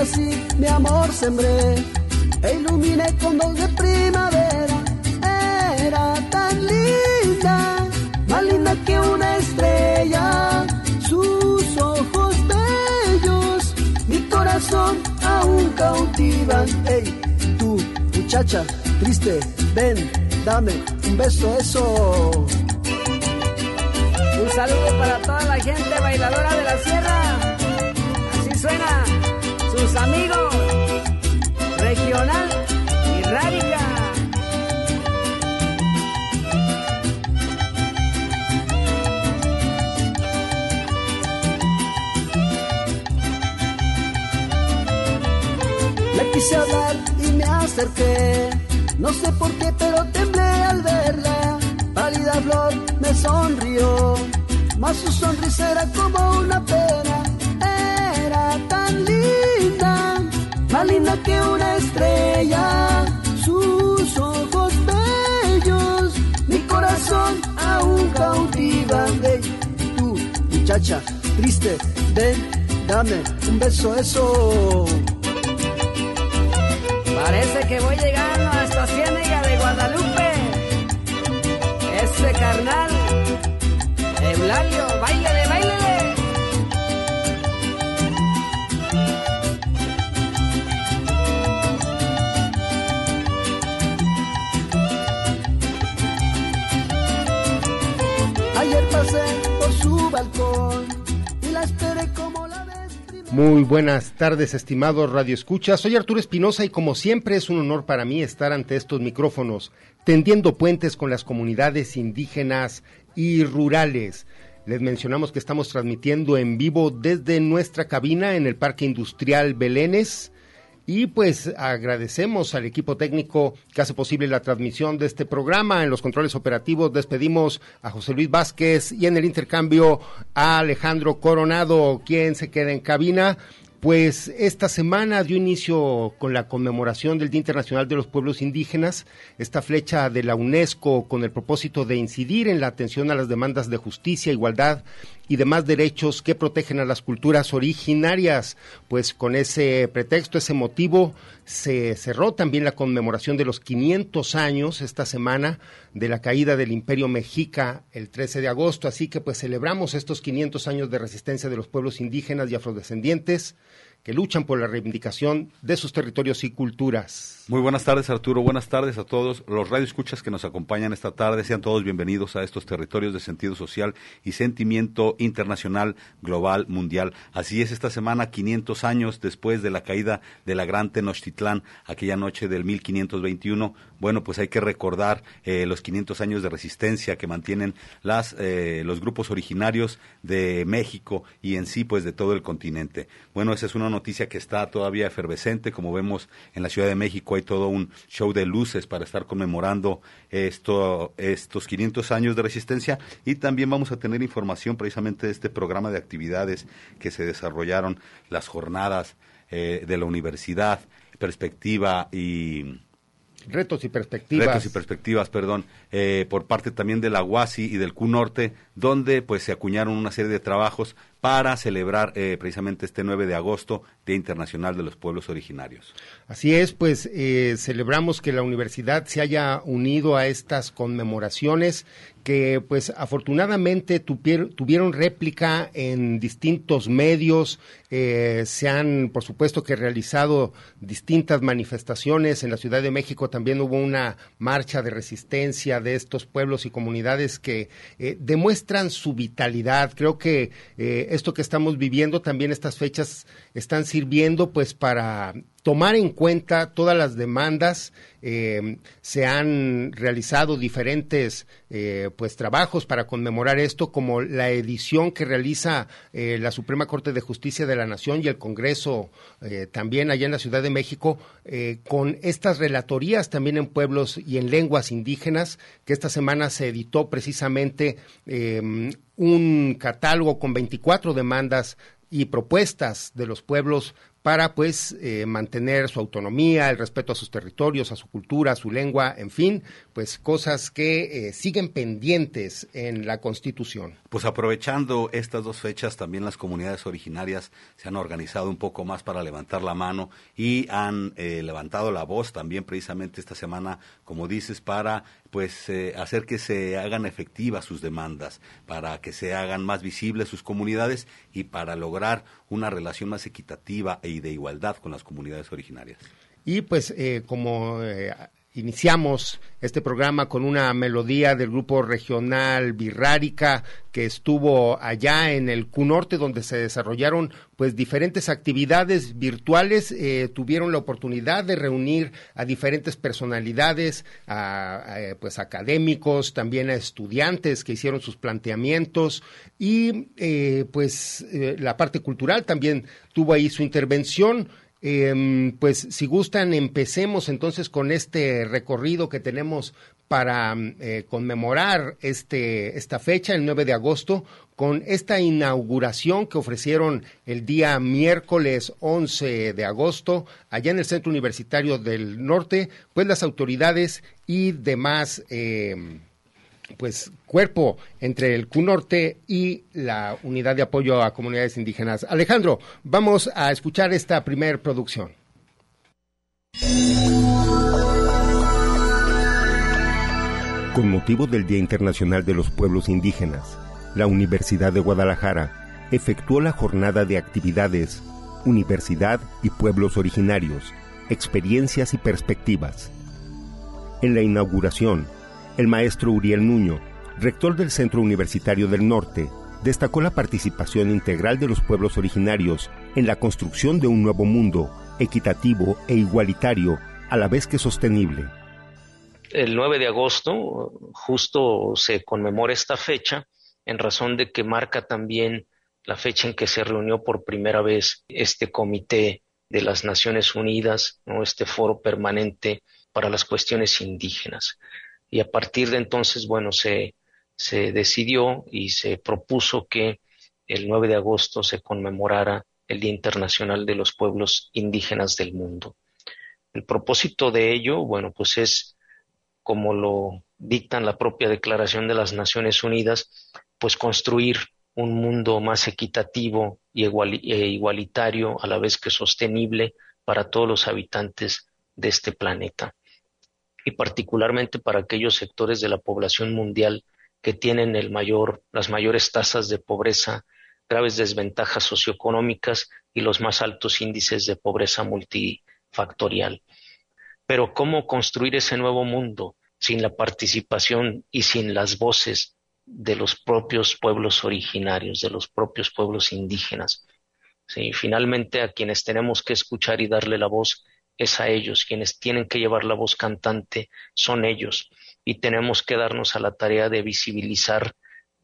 Con ella sí mi amor sembré e iluminé con dos de primavera. Era tan linda, más linda que una estrella. Sus ojos bellos, mi corazón aún cautivan. Ey, tú, muchacha, triste, ven, dame un beso, eso. Un saludo para toda la gente bailadora de la sierra. Amigos regional y rádica. Le quise hablar y me acerqué. No sé por qué, pero temblé al verla. Pálida flor me sonrió, mas su sonrisa era como una pena. Era tan linda, más linda que una estrella. Sus ojos bellos, mi corazón aún cautivan. Ey, tú, muchacha, triste, ven, dame un beso, eso. Parece que voy llegando hasta Ciénega de Guadalupe. Ese carnal, Eulalio, bailele, Muy buenas tardes, estimados Radio Escucha. Soy Arturo Espinosa y como siempre es un honor para mí estar ante estos micrófonos, tendiendo puentes con las comunidades indígenas y rurales. Les mencionamos que estamos transmitiendo en vivo desde nuestra cabina en el Parque Industrial Belénes. Y pues agradecemos al equipo técnico que hace posible la transmisión de este programa. En los controles operativos despedimos a José Luis Vázquez y en el intercambio a Alejandro Coronado, quien se queda en cabina. Pues esta semana dio inicio con la conmemoración del Día Internacional de los Pueblos Indígenas, esta flecha de la UNESCO con el propósito de incidir en la atención a las demandas de justicia, igualdad y demás derechos que protegen a las culturas originarias. Pues con ese pretexto, ese motivo, se cerró también la conmemoración de los 500 años esta semana de la caída del Imperio Mexica el 13 de agosto. Así que pues celebramos estos 500 años de resistencia de los pueblos indígenas y afrodescendientes que luchan por la reivindicación de sus territorios y culturas. Muy buenas tardes, Arturo. Buenas tardes a todos los radioescuchas que nos acompañan esta tarde. Sean todos bienvenidos a estos territorios de sentido social y sentimiento internacional, global, mundial. Así es, esta semana, 500 años después de la caída de la gran Tenochtitlán, aquella noche del 1521, bueno, pues hay que recordar eh, los 500 años de resistencia que mantienen las, eh, los grupos originarios de México y en sí, pues de todo el continente. Bueno, esa es una noticia que está todavía efervescente, como vemos en la Ciudad de México hay todo un show de luces para estar conmemorando esto, estos 500 años de resistencia y también vamos a tener información precisamente de este programa de actividades que se desarrollaron, las jornadas eh, de la universidad, perspectiva y Retos y perspectivas. Retos y perspectivas, perdón, eh, por parte también de la UASI y del Norte, donde pues se acuñaron una serie de trabajos para celebrar eh, precisamente este 9 de agosto, Día Internacional de los Pueblos Originarios. Así es, pues eh, celebramos que la universidad se haya unido a estas conmemoraciones que pues afortunadamente tuvieron réplica en distintos medios, eh, se han por supuesto que realizado distintas manifestaciones, en la Ciudad de México también hubo una marcha de resistencia de estos pueblos y comunidades que demuestran su vitalidad, creo que esto que estamos viviendo, también estas fechas están sirviendo pues para tomar en cuenta todas las demandas. Eh, se han realizado diferentes eh, pues trabajos para conmemorar esto, como la edición que realiza eh, la Suprema Corte de Justicia de la Nación y el Congreso también allá en la Ciudad de México, con estas relatorías también en pueblos y en lenguas indígenas, que esta semana se editó precisamente un catálogo con 24 demandas y propuestas de los pueblos para pues eh, mantener su autonomía, el respeto a sus territorios, a su cultura, a su lengua, en fin, pues cosas que eh, siguen pendientes en la Constitución. Pues aprovechando estas dos fechas, también las comunidades originarias se han organizado un poco más para levantar la mano y han eh, levantado la voz también precisamente esta semana, como dices, para pues hacer que se hagan efectivas sus demandas, para que se hagan más visibles sus comunidades y para lograr una relación más equitativa y de igualdad con las comunidades originarias. Y pues eh, como eh, iniciamos este programa con una melodía del grupo regional Birrárica que estuvo allá en el Q Norte donde se desarrollaron pues diferentes actividades virtuales. Eh, tuvieron la oportunidad de reunir a diferentes personalidades a, pues académicos también a estudiantes que hicieron sus planteamientos. Y pues la parte cultural también tuvo ahí su intervención Em, pues si gustan, empecemos entonces con este recorrido que tenemos para eh, conmemorar este, esta fecha, el 9 de agosto, con esta inauguración que ofrecieron el día miércoles 11 de agosto, allá en el Centro Universitario del Norte, pues las autoridades y demás. Eh, pues cuerpo entre el CUNORTE y la Unidad de Apoyo a Comunidades Indígenas. Alejandro, vamos a escuchar esta primer producción. Con motivo del Día Internacional de los Pueblos Indígenas, la Universidad de Guadalajara efectuó la jornada de actividades Universidad y Pueblos Originarios, Experiencias y Perspectivas. En la inauguración, el maestro Uriel Nuño, rector del Centro Universitario del Norte, destacó la participación integral de los pueblos originarios en la construcción de un nuevo mundo, equitativo e igualitario, a la vez que sostenible. El 9 de agosto justo se conmemora esta fecha en razón de que marca también la fecha en que se reunió por primera vez este comité de las Naciones Unidas, ¿no? este foro permanente para las cuestiones indígenas y a partir de entonces, bueno, se, se decidió y se propuso que el 9 de agosto se conmemorara el Día Internacional de los Pueblos Indígenas del Mundo. El propósito de ello, bueno, pues es, como lo dictan la propia Declaración de las Naciones Unidas, pues construir un mundo más equitativo y e igualitario, a la vez que sostenible para todos los habitantes de este planeta y particularmente para aquellos sectores de la población mundial que tienen el mayor, las mayores tasas de pobreza, graves desventajas socioeconómicas y los más altos índices de pobreza multifactorial. Pero ¿cómo construir ese nuevo mundo sin la participación y sin las voces de los propios pueblos originarios, de los propios pueblos indígenas? Sí, finalmente a quienes tenemos que escuchar y darle la voz es a ellos, quienes tienen que llevar la voz cantante son ellos y tenemos que darnos a la tarea de visibilizar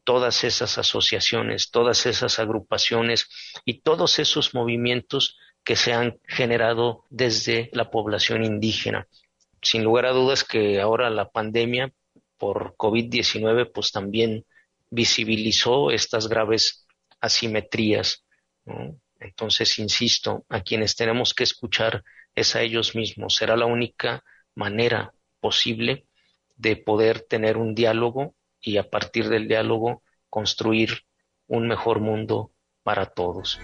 todas esas asociaciones, todas esas agrupaciones y todos esos movimientos que se han generado desde la población indígena. Sin lugar a dudas que ahora la pandemia por COVID-19 pues también visibilizó estas graves asimetrías. Entonces, insisto, a quienes tenemos que escuchar es a ellos mismos. Será la única manera posible de poder tener un diálogo y a partir del diálogo construir un mejor mundo para todos.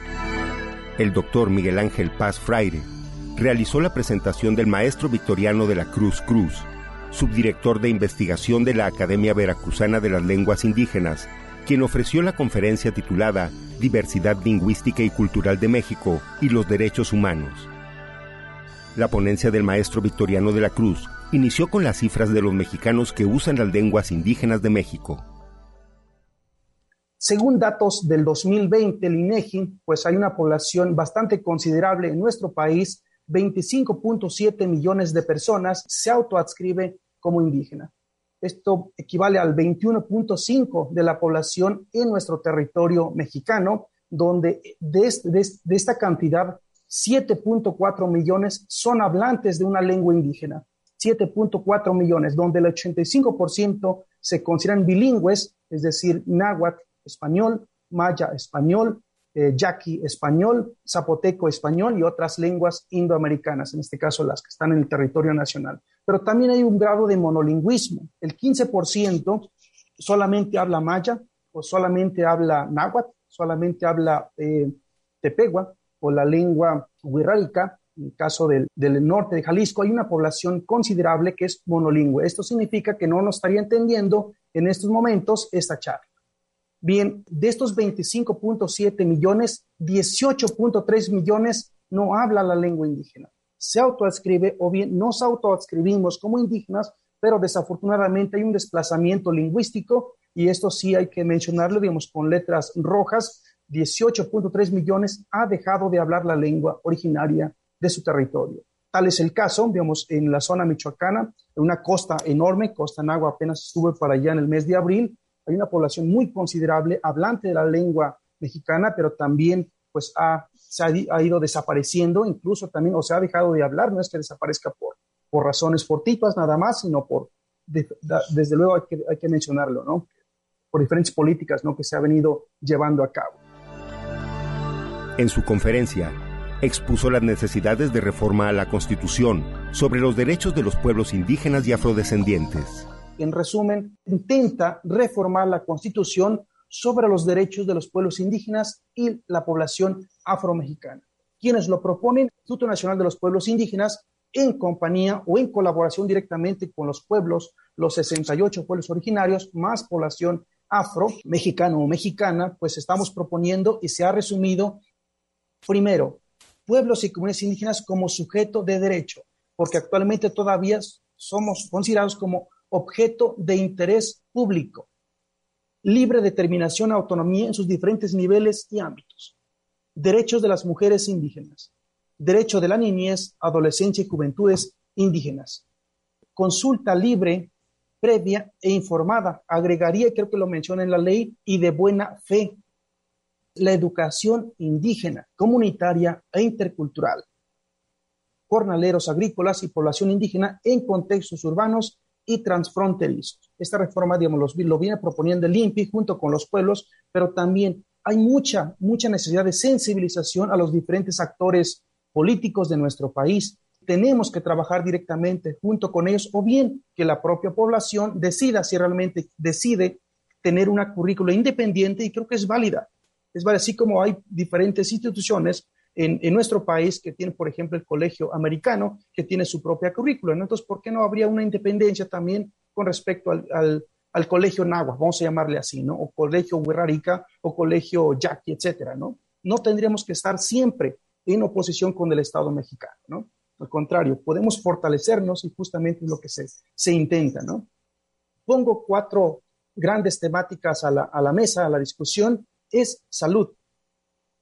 El doctor Miguel Ángel Paz Fraire realizó la presentación del maestro victoriano de la Cruz Cruz, subdirector de investigación de la Academia Veracruzana de las Lenguas Indígenas, quien ofreció la conferencia titulada Diversidad Lingüística y Cultural de México y los Derechos Humanos. La ponencia del maestro Victoriano de la Cruz inició con las cifras de los mexicanos que usan las lenguas indígenas de México. Según datos del 2020, el INEGI, pues hay una población bastante considerable en nuestro país, 25.7 millones de personas se autoadscribe como indígena. Esto equivale al 21.5 de la población en nuestro territorio mexicano, donde de, de esta cantidad 7.4 millones son hablantes de una lengua indígena. 7.4 millones, donde el 85% se consideran bilingües, es decir, náhuatl, español, maya, español, eh, yaqui, español, zapoteco, español y otras lenguas indoamericanas, en este caso las que están en el territorio nacional. Pero también hay un grado de monolingüismo. El 15% solamente habla maya o solamente habla náhuatl, solamente habla eh, tepegua, o la lengua huirrárica, en el caso del, del, norte de Jalisco, hay una población considerable que es monolingüe. Esto significa que no nos estaría entendiendo en estos momentos esta charla. Bien, de estos 25.7 millones, 18.3 millones no habla la lengua indígena. Se autoadscribe o bien nos autoadscribimos como indígenas, pero desafortunadamente hay un desplazamiento lingüístico y esto sí hay que mencionarlo, digamos, con letras rojas, 18.3 millones ha dejado de hablar la lengua originaria de su territorio. Tal es el caso, digamos, en la zona michoacana, en una costa enorme, Costa Nagua apenas estuve para allá en el mes de abril, hay una población muy considerable hablante de la lengua mexicana, pero también pues ha, se ha, ido desapareciendo, incluso también, o se ha dejado de hablar, no es que desaparezca por, por razones fortuitas nada más, sino por, desde luego hay que, hay que mencionarlo, ¿no? Por diferentes políticas, ¿no? Que se ha venido llevando a cabo. En su conferencia, expuso las necesidades de reforma a la Constitución sobre los derechos de los pueblos indígenas y afrodescendientes. En resumen, intenta reformar la Constitución sobre los derechos de los pueblos indígenas y la población afromexicana. Quienes lo proponen, Instituto Nacional de los Pueblos Indígenas, en compañía o en colaboración directamente con los pueblos, los 68 pueblos originarios, más población afro, mexicano o mexicana, pues estamos proponiendo y se ha resumido Primero, pueblos y comunidades indígenas como sujeto de derecho, porque actualmente todavía somos considerados como objeto de interés público, libre determinación autonomía en sus diferentes niveles y ámbitos. Derechos de las mujeres indígenas, derecho de la niñez, adolescencia y juventudes indígenas. Consulta libre, previa e informada, agregaría, creo que lo menciona en la ley, y de buena fe la educación indígena, comunitaria e intercultural, jornaleros agrícolas y población indígena en contextos urbanos y transfronterizos. Esta reforma, digamos, lo viene proponiendo el INPI junto con los pueblos, pero también hay mucha, mucha necesidad de sensibilización a los diferentes actores políticos de nuestro país. Tenemos que trabajar directamente junto con ellos o bien que la propia población decida si realmente decide tener una currícula independiente y creo que es válida es así como hay diferentes instituciones en, nuestro país que tienen, por ejemplo, el colegio americano, que tiene su propia currícula. Entonces, ¿por qué no habría una independencia también con respecto al, colegio Nahua, vamos a llamarle así, ¿no? O colegio Huerrarica o colegio Yaqui, etcétera, ¿no? No tendríamos que estar siempre en oposición con el Estado mexicano, ¿no? Al contrario, podemos fortalecernos y justamente es lo que se, se intenta, ¿no? Pongo cuatro grandes temáticas a la, a la mesa, a la discusión, es salud,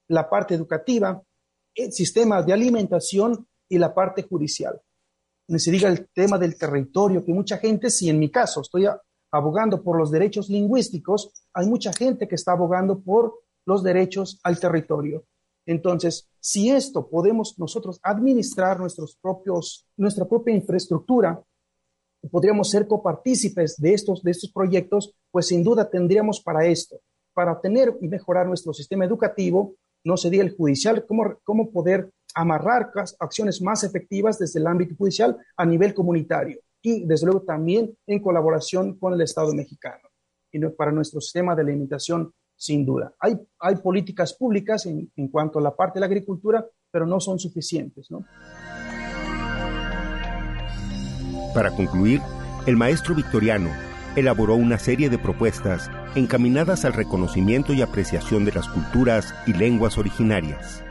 la parte educativa, el sistema de alimentación y la parte judicial. Ni se diga el tema del territorio, que mucha gente, si en mi caso estoy abogando por los derechos lingüísticos, hay mucha gente que está abogando por los derechos al territorio. Entonces, si esto podemos nosotros administrar nuestros propios, nuestra propia infraestructura, podríamos ser copartícipes de estos, de estos proyectos, pues sin duda tendríamos para esto, para tener y mejorar nuestro sistema educativo, no sería el judicial, cómo, cómo poder amarrar acciones más efectivas desde el ámbito judicial a nivel comunitario y desde luego también en colaboración con el Estado mexicano y para nuestro sistema de limitación sin duda. Hay, hay políticas públicas en, en, cuanto a la parte de la agricultura, pero no son suficientes. ¿no? Para concluir, el maestro victoriano elaboró una serie de propuestas encaminadas al reconocimiento y apreciación de las culturas y lenguas originarias.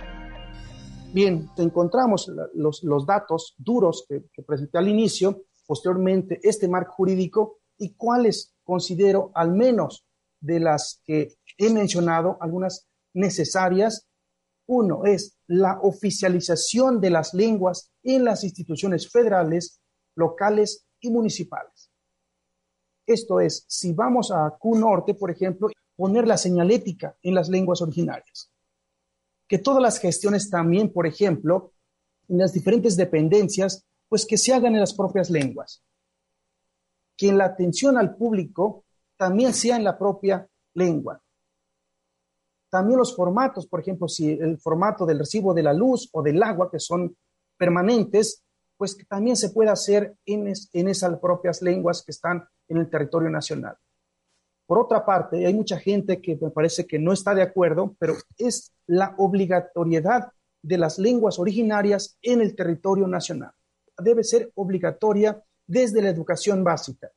Bien, encontramos los, los datos duros que, que presenté al inicio, posteriormente este marco jurídico y cuáles considero al menos de las que he mencionado, algunas necesarias. Uno es la oficialización de las lenguas en las instituciones federales, locales y municipales. Esto es, si vamos a Q Norte, por ejemplo, poner la señalética en las lenguas originarias. Que todas las gestiones también, por ejemplo, en las diferentes dependencias, pues que se hagan en las propias lenguas. Que la atención al público también sea en la propia lengua. También los formatos, por ejemplo, si el formato del recibo de la luz o del agua, que son permanentes, pues que también se puede hacer en esas propias lenguas que están en el territorio nacional. Por otra parte, hay mucha gente que me parece que no está de acuerdo, pero es la obligatoriedad de las lenguas originarias en el territorio nacional. Debe ser obligatoria desde la educación básica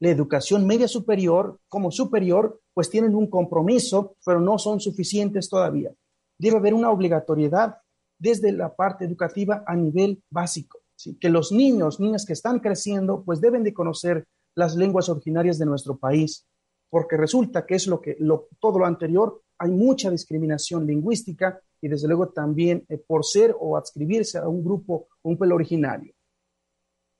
la educación media superior como superior, pues tienen un compromiso, pero no son suficientes todavía. Debe haber una obligatoriedad desde la parte educativa a nivel básico, que los niños, niñas que están creciendo, pues deben de conocer las lenguas originarias de nuestro país, porque resulta que es lo que todo lo anterior, hay mucha discriminación lingüística y desde luego también eh, por ser o adscribirse a un grupo, un pueblo originario.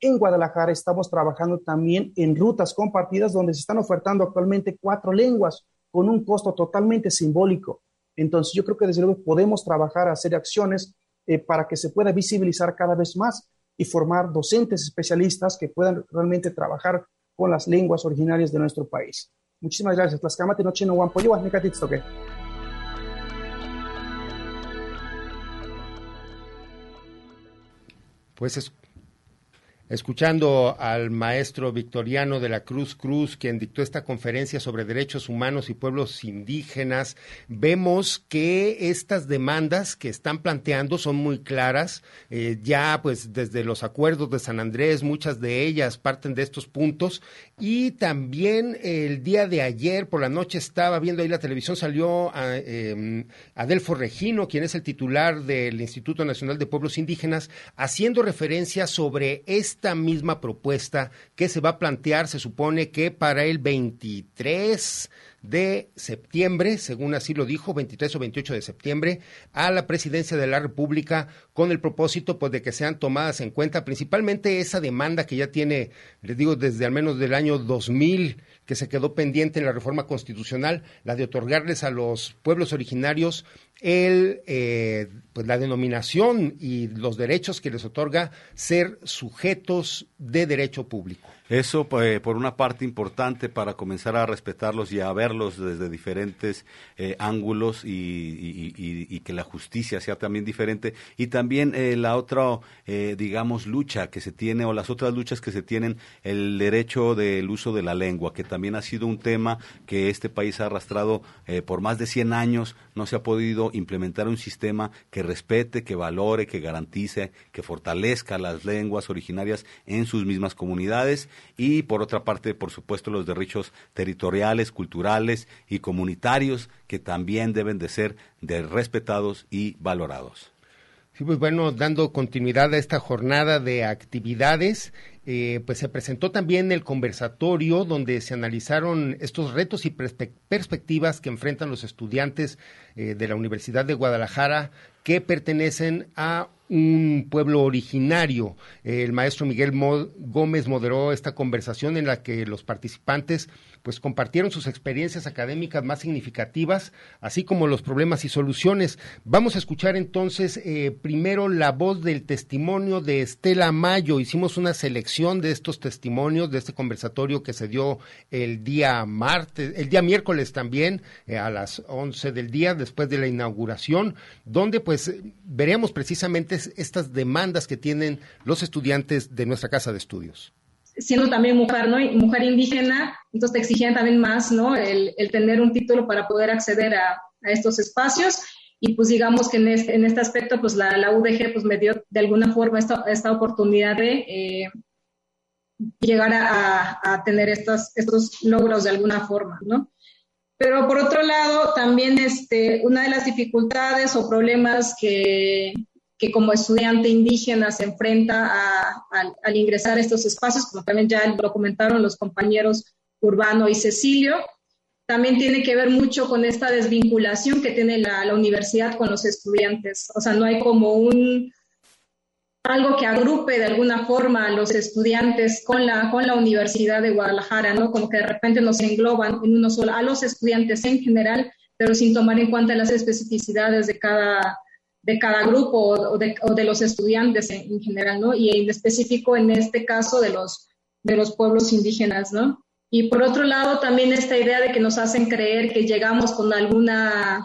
En Guadalajara estamos trabajando también en rutas compartidas donde se están ofertando actualmente cuatro lenguas con un costo totalmente simbólico. Entonces yo creo que desde luego podemos trabajar, hacer acciones eh, para que se pueda visibilizar cada vez más y formar docentes especialistas que puedan realmente trabajar con las lenguas originarias de nuestro país. Muchísimas gracias. noche no Pues es escuchando al maestro Victoriano de la Cruz Cruz, quien dictó esta conferencia sobre derechos humanos y pueblos indígenas, vemos que estas demandas que están planteando son muy claras. Eh, ya, pues, desde los acuerdos de San Andrés, muchas de ellas parten de estos puntos. Y también el día de ayer por la noche estaba viendo ahí la televisión, salió a, em, Adelfo Regino, quien es el titular del Instituto Nacional de Pueblos Indígenas, haciendo referencia sobre este esta misma propuesta que se va a plantear, se supone que para el 23 de septiembre, según así lo dijo, 23 o 28 de septiembre, a la presidencia de la República con el propósito pues de que sean tomadas en cuenta principalmente esa demanda que ya tiene, les digo, desde al menos del año 2000 que se quedó pendiente en la reforma constitucional, la de otorgarles a los pueblos originarios el, eh, pues la denominación y los derechos que les otorga ser sujetos de derecho público. Eso, eh, por una parte, importante para comenzar a respetarlos y a verlos desde diferentes eh, ángulos y, que la justicia sea también diferente. Y también eh, la otra, digamos, lucha que se tiene, o las otras luchas que se tienen, el derecho del uso de la lengua, que también ha sido un tema que este país ha arrastrado por más de 100 años. No se ha podido implementar un sistema que respete, que valore, que garantice, que fortalezca las lenguas originarias en sus mismas comunidades y por otra parte, por supuesto, los derechos territoriales, culturales y comunitarios que también deben de ser respetados y valorados. Sí, pues bueno, dando continuidad a esta jornada de actividades, eh, pues se presentó también el conversatorio donde se analizaron estos retos y perspectivas que enfrentan los estudiantes eh, de la Universidad de Guadalajara que pertenecen a un pueblo originario. El maestro Miguel Gómez moderó esta conversación en la que los participantes pues compartieron sus experiencias académicas más significativas, así como los problemas y soluciones. Vamos a escuchar entonces eh, primero la voz del testimonio de Estela Mayo. Hicimos una selección de estos testimonios de este conversatorio que se dio el día martes, el día miércoles también eh, a las 11 del día después de la inauguración, donde pues veremos precisamente estas demandas que tienen los estudiantes de nuestra casa de estudios siendo también mujer, ¿no? Mujer indígena, entonces te exigían también más, ¿no? El, tener un título para poder acceder a, estos espacios. Y pues digamos que en este, en este aspecto, pues la, la, UDG pues me dio de alguna forma esta, esta oportunidad de eh, llegar a, a, tener estos, estos logros de alguna forma, ¿no? Pero por otro lado, también este, una de las dificultades o problemas que, que como estudiante indígena se enfrenta al ingresar a estos espacios, como también ya lo comentaron los compañeros Urbano y Cecilio. También tiene que ver mucho con esta desvinculación que tiene la, la universidad con los estudiantes. O sea, no hay como un algo que agrupe de alguna forma a los estudiantes con la, con la Universidad de Guadalajara, ¿no? Como que de repente nos engloban en uno solo, a los estudiantes en general, pero sin tomar en cuenta las especificidades de cada, de cada grupo o de, los estudiantes en, general, ¿no? Y en específico en este caso de los, de los pueblos indígenas, ¿no? Y por otro lado, también esta idea de que nos hacen creer que llegamos con alguna,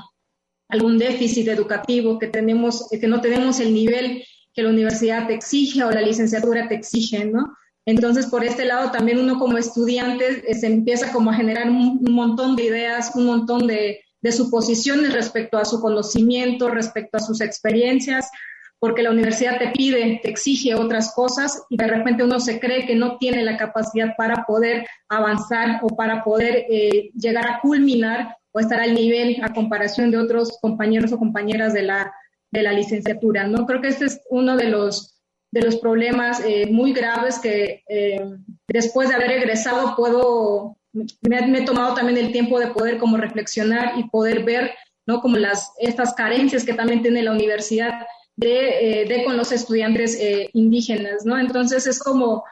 algún déficit educativo, que, tenemos, que no tenemos el nivel que la universidad te exige o la licenciatura te exige, ¿no? Entonces, por este lado, también uno como estudiante eh, se empieza como a generar un montón de ideas, un montón de, de suposiciones respecto a su conocimiento, respecto a sus experiencias, porque la universidad te pide, te exige otras cosas y de repente uno se cree que no tiene la capacidad para poder avanzar o para poder eh, llegar a culminar o estar al nivel a comparación de otros compañeros o compañeras de la, de la licenciatura. ¿no? Creo que este es uno de los, de los problemas eh, muy graves que eh, después de haber egresado puedo me, he tomado también el tiempo de poder como reflexionar y poder ver, ¿no? Como las, estas carencias que también tiene la universidad de, eh, de con los estudiantes eh, indígenas, ¿no? Entonces es como,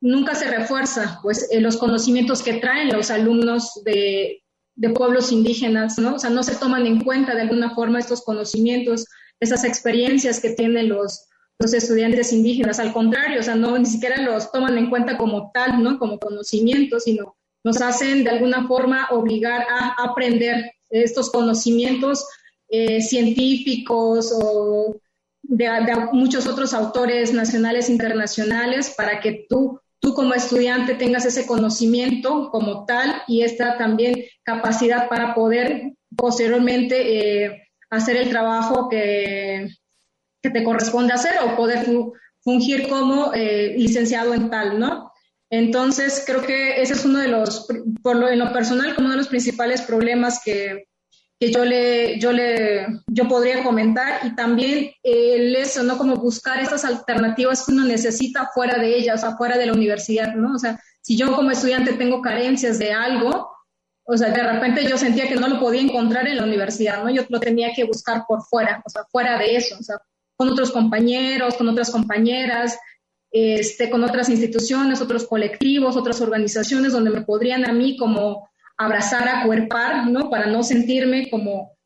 nunca se refuerza, pues, eh, los conocimientos que traen los alumnos de, de pueblos indígenas, ¿no? O sea, no se toman en cuenta de alguna forma estos conocimientos, esas experiencias que tienen los, los estudiantes indígenas. Al contrario, o sea, no ni siquiera los toman en cuenta como tal, ¿no? Como conocimientos, sino nos hacen de alguna forma obligar a aprender estos conocimientos eh, científicos o de, muchos otros autores nacionales e internacionales para que tú, tú como estudiante tengas ese conocimiento como tal y esta también capacidad para poder posteriormente eh, hacer el trabajo que, que, te corresponde hacer o poder fungir como eh, licenciado en tal, ¿no? Entonces, creo que ese es uno de los, por lo, en lo personal, como uno de los principales problemas que, que yo le, yo le, yo podría comentar y también el eso, ¿no? Como buscar estas alternativas que uno necesita fuera de ellas, o sea, fuera de la universidad, ¿no? O sea, si yo como estudiante tengo carencias de algo, o sea, de repente yo sentía que no lo podía encontrar en la universidad, ¿no? Yo lo tenía que buscar por fuera, o sea, fuera de eso, o sea, con otros compañeros, con otras compañeras, este, con otras instituciones, otros colectivos, otras organizaciones donde me podrían a mí como abrazar, acuerpar, ¿no? Para no sentirme como,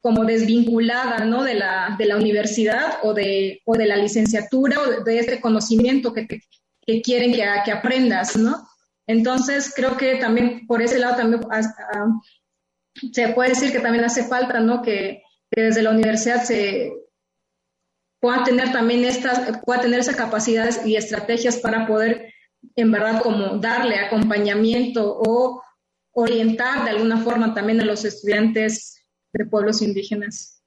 como desvinculada, ¿no? De la, de la universidad o de, o de la licenciatura o de, este conocimiento que, que, quieren que, que, aprendas, ¿no? Entonces, creo que también por ese lado también se puede decir que también hace falta, ¿no? Que, que desde la universidad se, pueda tener también estas, pueda tener esas capacidades y estrategias para poder en verdad como darle acompañamiento o orientar de alguna forma también a los estudiantes de pueblos indígenas.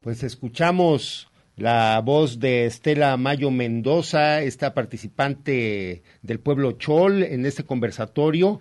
Pues escuchamos la voz de Estela Mayo Mendoza, esta participante del pueblo Chol en este conversatorio,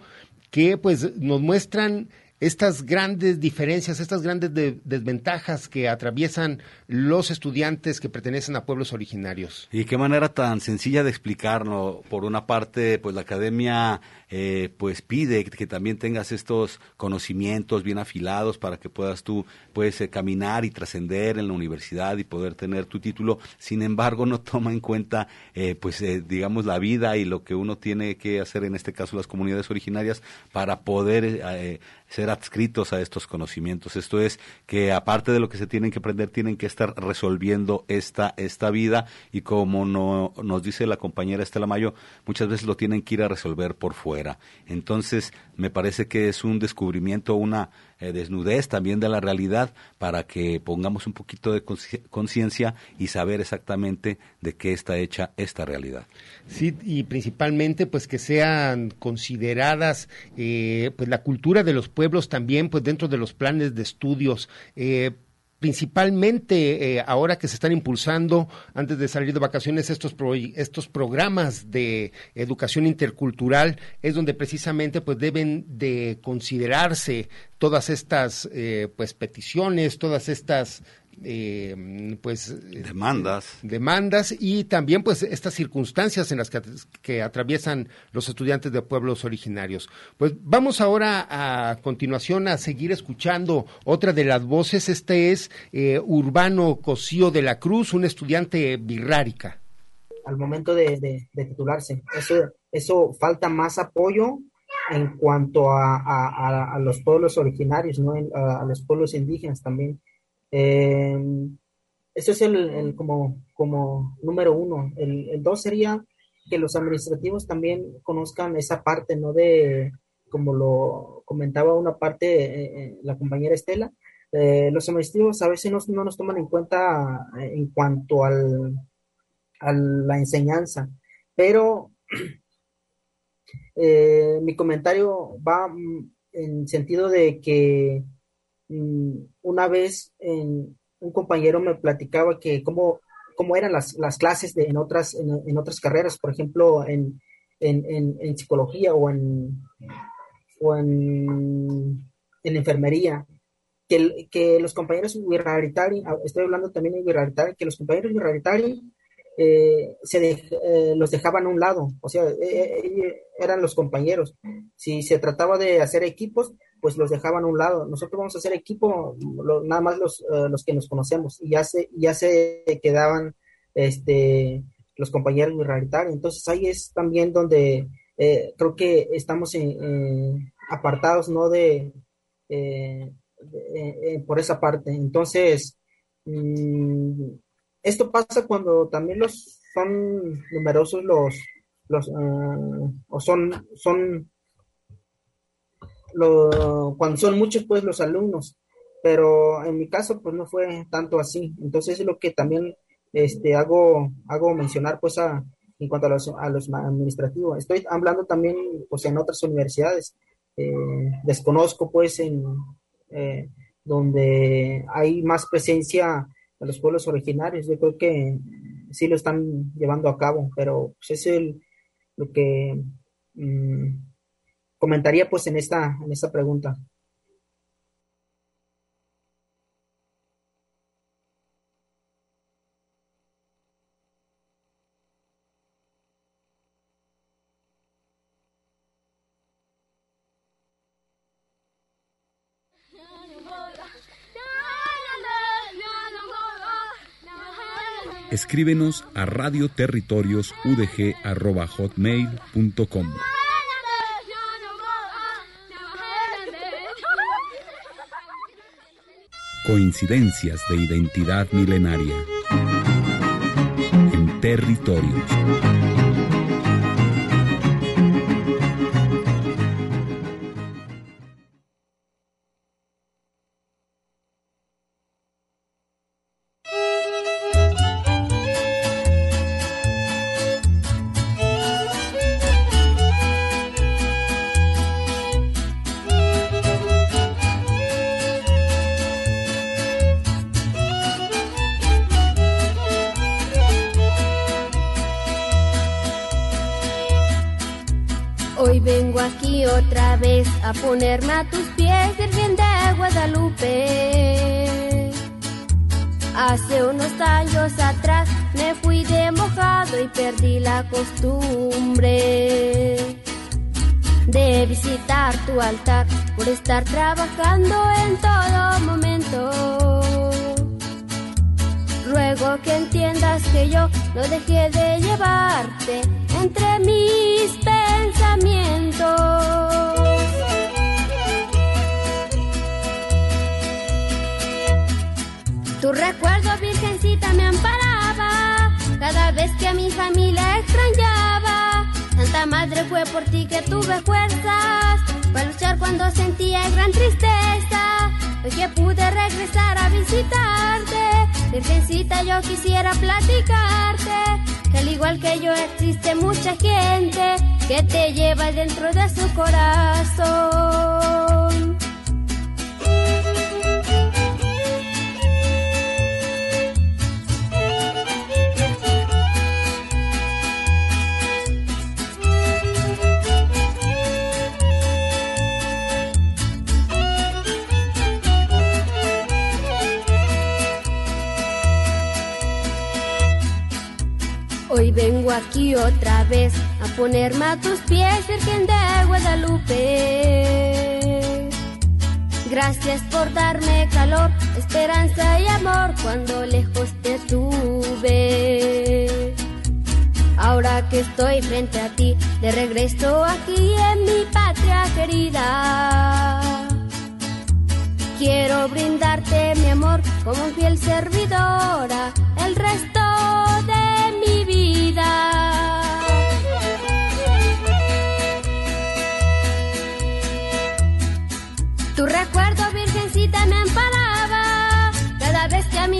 que pues nos muestran estas grandes diferencias, estas grandes desventajas que atraviesan los estudiantes que pertenecen a pueblos originarios. Y qué manera tan sencilla de explicarlo. Por una parte, pues la academia eh, pues pide que también tengas estos conocimientos bien afilados para que puedas tú pues eh, caminar y trascender en la universidad y poder tener tu título. Sin embargo, no toma en cuenta eh, pues digamos la vida y lo que uno tiene que hacer en este caso las comunidades originarias para poder ser adscritos a estos conocimientos. Esto es que aparte de lo que se tienen que aprender, tienen que estar resolviendo esta, esta vida y como no, nos dice la compañera Estela Mayo, muchas veces lo tienen que ir a resolver por fuera. Entonces, me parece que es un descubrimiento, una eh, desnudez también de la realidad para que pongamos un poquito de conciencia y saber exactamente de qué está hecha esta realidad. Sí, y principalmente pues que sean consideradas eh, pues la cultura de los pueblos también pues dentro de los planes de estudios. Eh, principalmente eh, ahora que se están impulsando antes de salir de vacaciones estos estos programas de educación intercultural es donde precisamente pues deben de considerarse todas estas eh, pues peticiones todas estas eh, pues demandas. demandas y también pues estas circunstancias en las que, atraviesan los estudiantes de pueblos originarios. Pues vamos ahora a continuación a seguir escuchando otra de las voces. Este es eh, Urbano Cosío de la Cruz un estudiante birrárica. Al momento de, titularse. Eso eso falta más apoyo en cuanto a, los pueblos originarios no a los pueblos indígenas también eh, eso es el, como, como número uno. El, dos sería que los administrativos también conozcan esa parte, ¿no? De, como lo comentaba una parte eh, eh, la compañera Estela, los administrativos a veces no, nos toman en cuenta en cuanto al, a la enseñanza, pero mi comentario va en sentido de que Mm, una vez un compañero me platicaba que cómo, cómo eran las, clases de, en, otras, en, otras carreras, por ejemplo, en, en, psicología o en, o en, enfermería, que, que los compañeros Wirraritari, estoy hablando también de Wirraritari, que los compañeros Wirraritari eh, se eh, los dejaban a un lado, o sea, eh, eran los compañeros. Si se trataba de hacer equipos, pues los dejaban a un lado. Nosotros vamos a hacer equipo, nada más los, eh, los que nos conocemos, y ya se, ya se quedaban este, los compañeros minoritarios. Entonces ahí es también donde eh, creo que estamos apartados, ¿no? De, eh, por esa parte. Entonces, mm, esto pasa cuando también los son numerosos los, los o son, son cuando son muchos, pues los alumnos, pero en mi caso, pues no fue tanto así. Entonces es lo que también este, hago, hago mencionar, pues, a, en cuanto a los, a los administrativos. Estoy hablando también, pues, en otras universidades. Eh, desconozco, pues, en eh, donde hay más presencia de los pueblos originarios. Yo creo que sí lo están llevando a cabo, pero pues, es el, lo que mm, comentaría pues en esta, en esta pregunta. Escríbenos a radioterritoriosudg.hotmail.com. Coincidencias de identidad milenaria. En territorios. Yo quisiera platicarte. Que al igual que yo existe mucha gente que te lleva dentro de su corazón. Otra vez a ponerme a tus pies, Virgen de Guadalupe. Gracias por darme calor, esperanza y amor cuando lejos te tuve. Ahora que estoy frente a ti, de regreso aquí en mi patria querida. Quiero brindarte mi amor como un fiel servidora el resto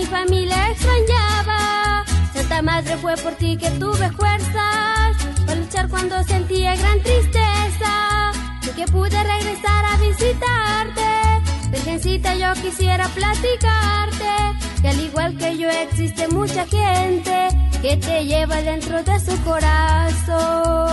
mi familia extrañaba. Santa Madre fue por ti que tuve fuerzas para luchar cuando sentía gran tristeza. Y que pude regresar a visitarte. Virgencita, yo quisiera platicarte. Que al igual que yo existe mucha gente que te lleva dentro de su corazón.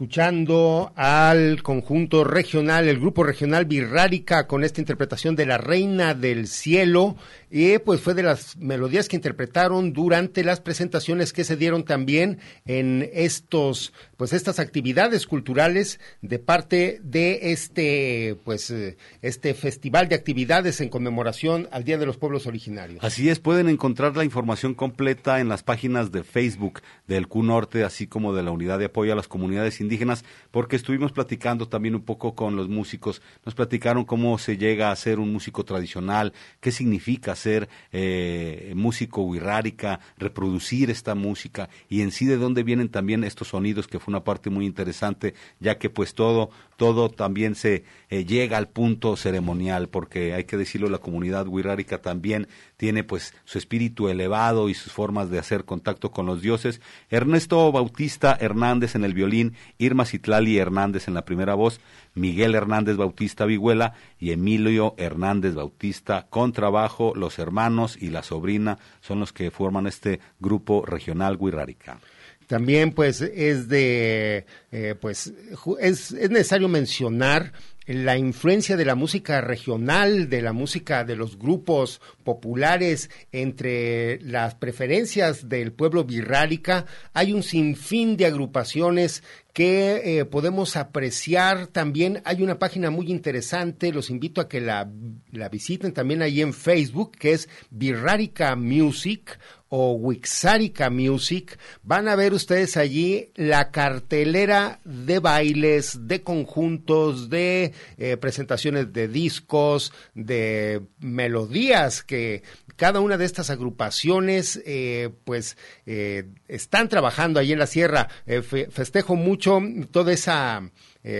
Escuchando al conjunto regional, el grupo regional Birrárica con esta interpretación de La Reina del Cielo, y pues fue de las melodías que interpretaron durante las presentaciones que se dieron también en estos, pues estas actividades culturales de parte de este, pues eh, este festival de actividades en conmemoración al Día de los Pueblos Originarios. Así es, pueden encontrar la información completa en las páginas de Facebook del Q Norte, así como de la Unidad de Apoyo a las Comunidades Indígenas, porque estuvimos platicando también un poco con los músicos, nos platicaron cómo se llega a ser un músico tradicional, qué significa ser eh, músico wixárika, reproducir esta música y en sí de dónde vienen también estos sonidos, que fue una parte muy interesante, ya que pues todo, todo también se eh, llega al punto ceremonial, porque hay que decirlo, la comunidad wixárika también tiene pues su espíritu elevado y sus formas de hacer contacto con los dioses. Ernesto Bautista Hernández en el violín, Irma Citlali Hernández en la primera voz, Miguel Hernández Bautista Vigüela y Emilio Hernández Bautista con trabajo, los hermanos y la sobrina son los que forman este grupo regional Wixárika. También pues es de, eh, pues es, es necesario mencionar la influencia de la música regional, de la música de los grupos populares entre las preferencias del pueblo birrárica, hay un sinfín de agrupaciones que eh, podemos apreciar también. Hay una página muy interesante, los invito a que la, la visiten también ahí en Facebook, que es Birrárica Music o Wixárika Music, van a ver ustedes allí la cartelera de bailes, de conjuntos, de eh, presentaciones de discos, de melodías que cada una de estas agrupaciones eh, pues eh, están trabajando allí en la sierra. festejo mucho toda esa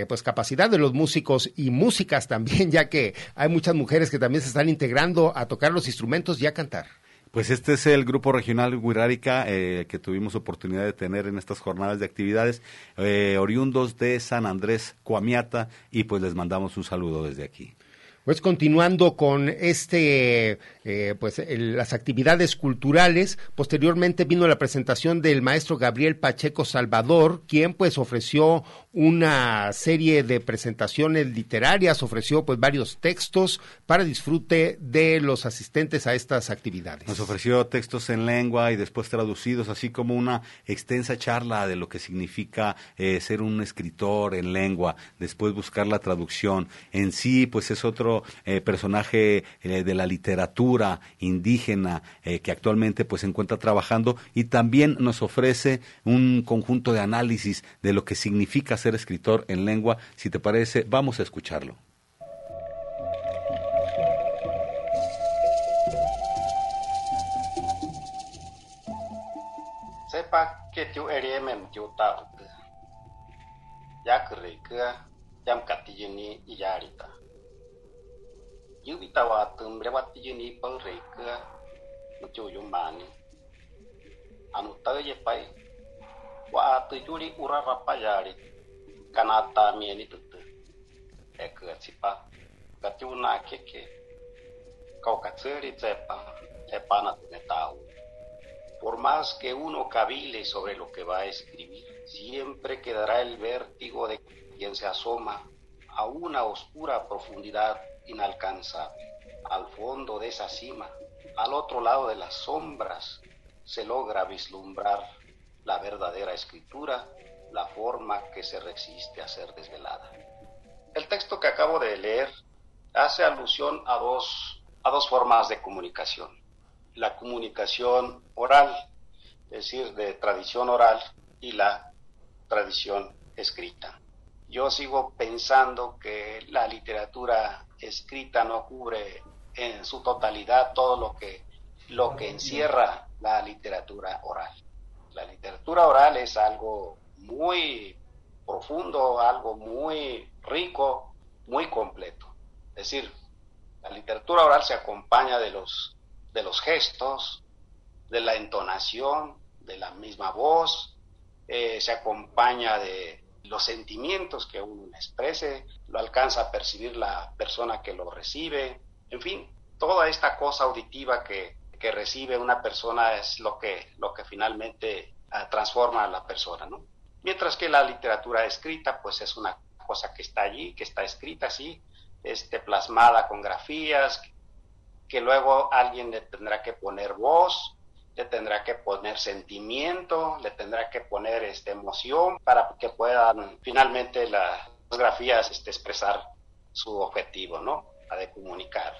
pues capacidad de los músicos y músicas también, ya que hay muchas mujeres que también se están integrando a tocar los instrumentos y a cantar. Pues este es el grupo regional Huirárica eh, que tuvimos oportunidad de tener en estas jornadas de actividades, eh, oriundos de San Andrés Coamiata, y pues les mandamos un saludo desde aquí. Pues continuando con este, eh, pues las actividades culturales, posteriormente vino la presentación del maestro Gabriel Pacheco Salvador, quien pues ofreció una serie de presentaciones literarias, ofreció pues varios textos para disfrute de los asistentes a estas actividades. Nos ofreció textos en lengua y después traducidos, así como una extensa charla de lo que significa eh, ser un escritor en lengua, después buscar la traducción. En sí, pues es otro eh, personaje eh, de la literatura indígena que actualmente pues se encuentra trabajando y también nos ofrece un conjunto de análisis de lo que significa ser escritor en lengua. Si te parece, vamos a escucharlo. Sepa que tu eriem tu ta ya que jam katijini iyarita. Yubita wa tumbre wa tijini pa reka mucho yumani. Anu taye pai wa tu juli ura rapayari por más que uno cavile sobre lo que va a escribir, siempre quedará el vértigo de quien se asoma a una oscura profundidad inalcanzable. Al fondo de esa cima, al otro lado de las sombras, se logra vislumbrar la verdadera escritura la forma que se resiste a ser desvelada. El texto que acabo de leer hace alusión a dos, a dos formas de comunicación. La comunicación oral, es decir, de tradición oral, y la tradición escrita. Yo sigo pensando que la literatura escrita no cubre en su totalidad todo lo que, lo que encierra la literatura oral. La literatura oral es algo muy profundo, algo muy rico, muy completo. Es decir, la literatura oral se acompaña de los, de los gestos, de la entonación, de la misma voz, eh, se acompaña de los sentimientos que uno exprese, lo alcanza a percibir la persona que lo recibe, en fin, toda esta cosa auditiva que, que recibe una persona es lo que, lo que finalmente ah, transforma a la persona, ¿no? Mientras que la literatura escrita, pues es una cosa que está allí, que está escrita así, este, plasmada con grafías, que luego alguien le tendrá que poner voz, le tendrá que poner sentimiento, le tendrá que poner este, emoción para que puedan finalmente las grafías este, expresar su objetivo, ¿no? La de comunicar.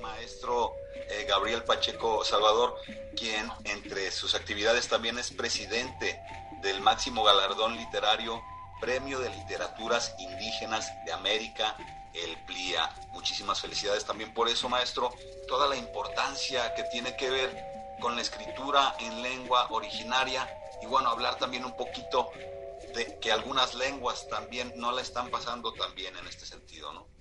Maestro eh, Gabriel Pacheco Salvador, quien entre sus actividades también es presidente del máximo galardón literario, Premio de Literaturas Indígenas de América, el PLIA. Muchísimas felicidades también por eso, maestro. Toda la importancia que tiene que ver con la escritura en lengua originaria y bueno, hablar también un poquito de que algunas lenguas también no la están pasando tan bien en este sentido, ¿no?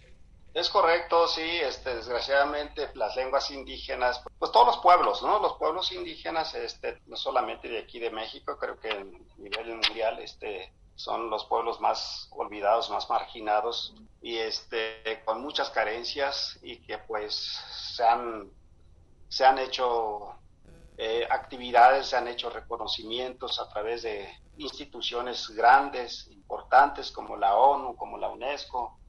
Es correcto, sí, este, desgraciadamente las lenguas indígenas, pues todos los pueblos, ¿no? Los pueblos indígenas, este, no solamente de aquí de México, creo que a nivel mundial, este, son los pueblos más olvidados, más marginados y este, con muchas carencias y que pues se han, se han hecho eh, actividades, se han hecho reconocimientos a través de instituciones grandes, importantes como la ONU, como la UNESCO,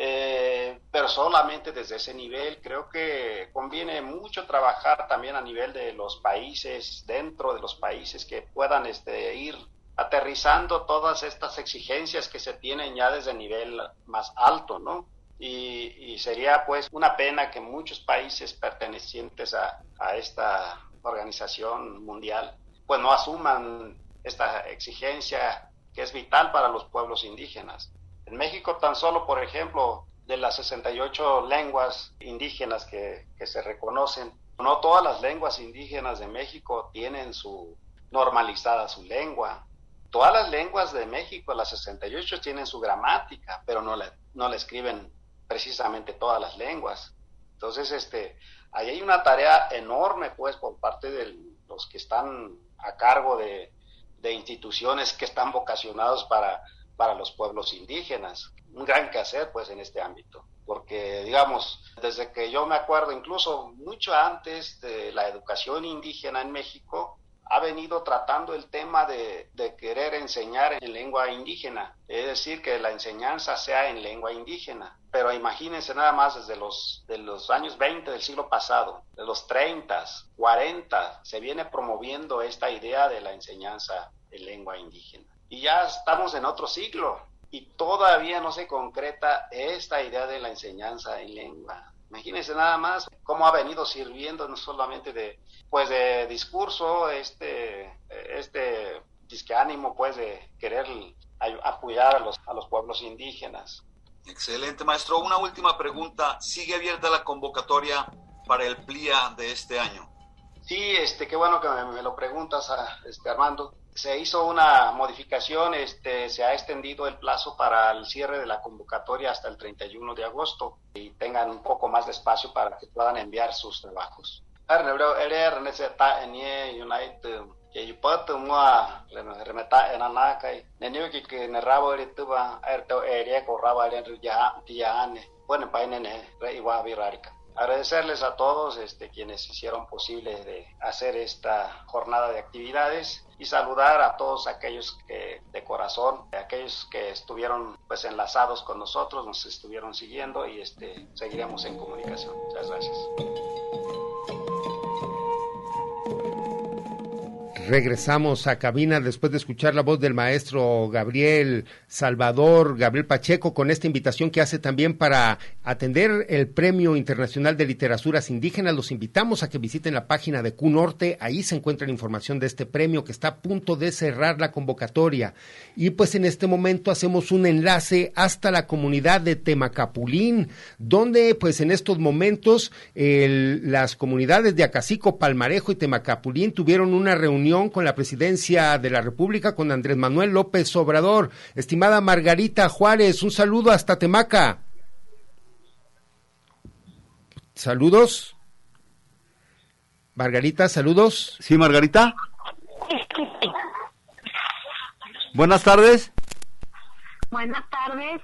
eh, pero solamente desde ese nivel. Creo que conviene mucho trabajar también a nivel de los países, dentro de los países, que puedan este, ir aterrizando todas estas exigencias que se tienen ya desde el nivel más alto, ¿no? Y, sería pues una pena que muchos países pertenecientes a, a esta organización mundial pues no asuman esta exigencia que es vital para los pueblos indígenas. En México tan solo, por ejemplo, de las 68 lenguas indígenas que, se reconocen, no todas las lenguas indígenas de México tienen su normalizada su lengua. Todas las lenguas de México, las 68, tienen su gramática, pero no la, no la escriben precisamente todas las lenguas. Entonces, este, ahí hay una tarea enorme, pues, por parte de los que están a cargo de, de instituciones que están vocacionados para, para los pueblos indígenas. Un gran quehacer, pues, en este ámbito. Porque, digamos, desde que yo me acuerdo, incluso mucho antes de la educación indígena en México, ha venido tratando el tema de, querer enseñar en lengua indígena, es decir, que la enseñanza sea en lengua indígena. Pero imagínense nada más desde los, de los años 20 del siglo pasado, de los 30, 40, se viene promoviendo esta idea de la enseñanza en lengua indígena. Y ya estamos en otro siglo y todavía no se concreta esta idea de la enseñanza en lengua Imagínense nada más cómo ha venido sirviendo no solamente de, pues de discurso, este, este disque ánimo pues de querer apoyar a los, a los pueblos indígenas. Excelente, maestro. Una última pregunta. ¿Sigue abierta la convocatoria para el PLIA de este año? Sí, este, qué bueno que me, lo preguntas, ah, este, Armando se hizo una modificación, este, se ha extendido el plazo para el cierre de la convocatoria hasta el 31 de agosto y tengan un poco más de espacio para que puedan enviar sus trabajos. Agradecerles a todos este, quienes hicieron posible de hacer esta jornada de actividades y saludar a todos aquellos que de corazón, aquellos que estuvieron pues enlazados con nosotros, nos estuvieron siguiendo y este seguiremos en comunicación. Muchas gracias. Regresamos a cabina después de escuchar la voz del maestro Gabriel Salvador, Gabriel Pacheco, con esta invitación que hace también para atender el Premio Internacional de Literaturas Indígenas. Los invitamos a que visiten la página de QNorte, ahí se encuentra la información de este premio que está a punto de cerrar la convocatoria. Y pues en este momento hacemos un enlace hasta la comunidad de Temacapulín, donde pues en estos momentos las comunidades de Acacico, Palmarejo y Temacapulín tuvieron una reunión con la presidencia de la República, con Andrés Manuel López Obrador. Estimada Margarita Juárez, un saludo hasta Temaca. Saludos. Margarita, saludos. Sí, Margarita. Buenas tardes. Buenas tardes.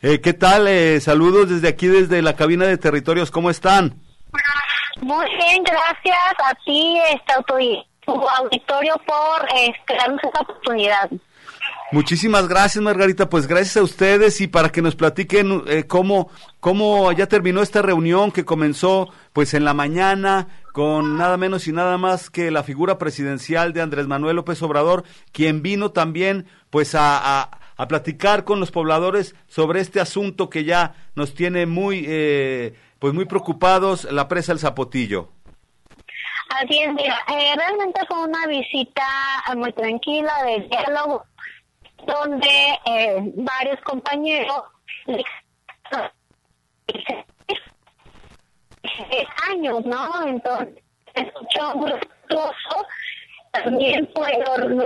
Eh, ¿Qué tal? Eh, saludos desde aquí, desde la cabina de territorios. ¿Cómo están? Muy bien, gracias a ti, esta autoridad auditorio por este, darnos esta oportunidad. Muchísimas gracias, Margarita. Pues gracias a ustedes y para que nos platiquen eh, cómo, cómo ya terminó esta reunión que comenzó pues en la mañana con nada menos y nada más que la figura presidencial de Andrés Manuel López Obrador, quien vino también pues a, a, platicar con los pobladores sobre este asunto que ya nos tiene muy eh, pues muy preocupados, la presa El Zapotillo. Así es, mira, eh, realmente fue una visita muy tranquila de diálogo, donde eh, varios compañeros años, ¿no? Entonces, escuchó muy también fueron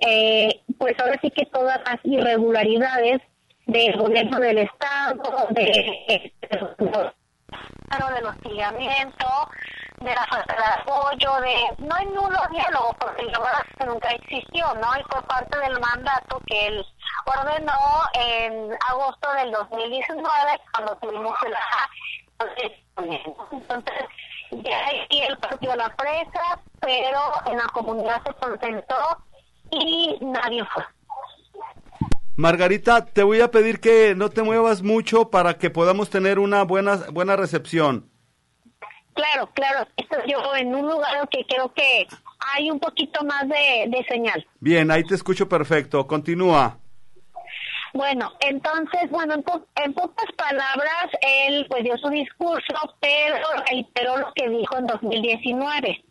eh, pues ahora sí que todas las irregularidades del gobierno del estado, de, de, de, hostigamiento, de la falta de apoyo, de no hay nulo diálogo, porque nunca existió, ¿no? Y fue parte del mandato que él ordenó en agosto del 2019, cuando tuvimos la... Entonces, ya ahí el partido la presa, pero en la comunidad se concentró y nadie fue. Margarita, te voy a pedir que no te muevas mucho para que podamos tener una buena buena recepción. Claro, claro. Estoy yo en un lugar que creo que hay un poquito más de, señal. Bien, ahí te escucho perfecto. Continúa. Bueno, entonces, bueno, en, pocas palabras, él pues dio su discurso, pero reiteró lo que dijo en 2019.